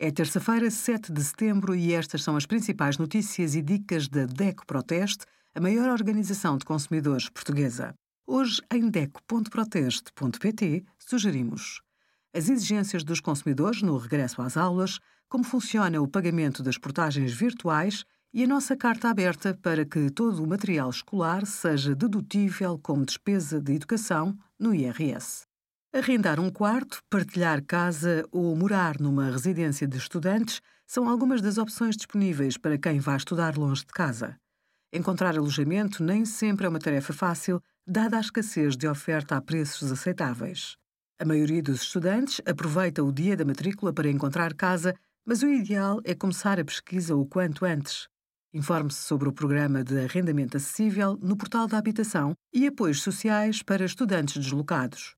É terça-feira, 7 de setembro, e estas são as principais notícias e dicas da DECO Proteste, a maior organização de consumidores portuguesa. Hoje, em DECO.proteste.pt, sugerimos as exigências dos consumidores no regresso às aulas, como funciona o pagamento das portagens virtuais e a nossa carta aberta para que todo o material escolar seja dedutível como despesa de educação no IRS. Arrendar um quarto, partilhar casa ou morar numa residência de estudantes são algumas das opções disponíveis para quem vai estudar longe de casa. Encontrar alojamento nem sempre é uma tarefa fácil, dada a escassez de oferta a preços aceitáveis. A maioria dos estudantes aproveita o dia da matrícula para encontrar casa, mas o ideal é começar a pesquisa o quanto antes. Informe-se sobre o programa de arrendamento acessível no portal da habitação e apoios sociais para estudantes deslocados.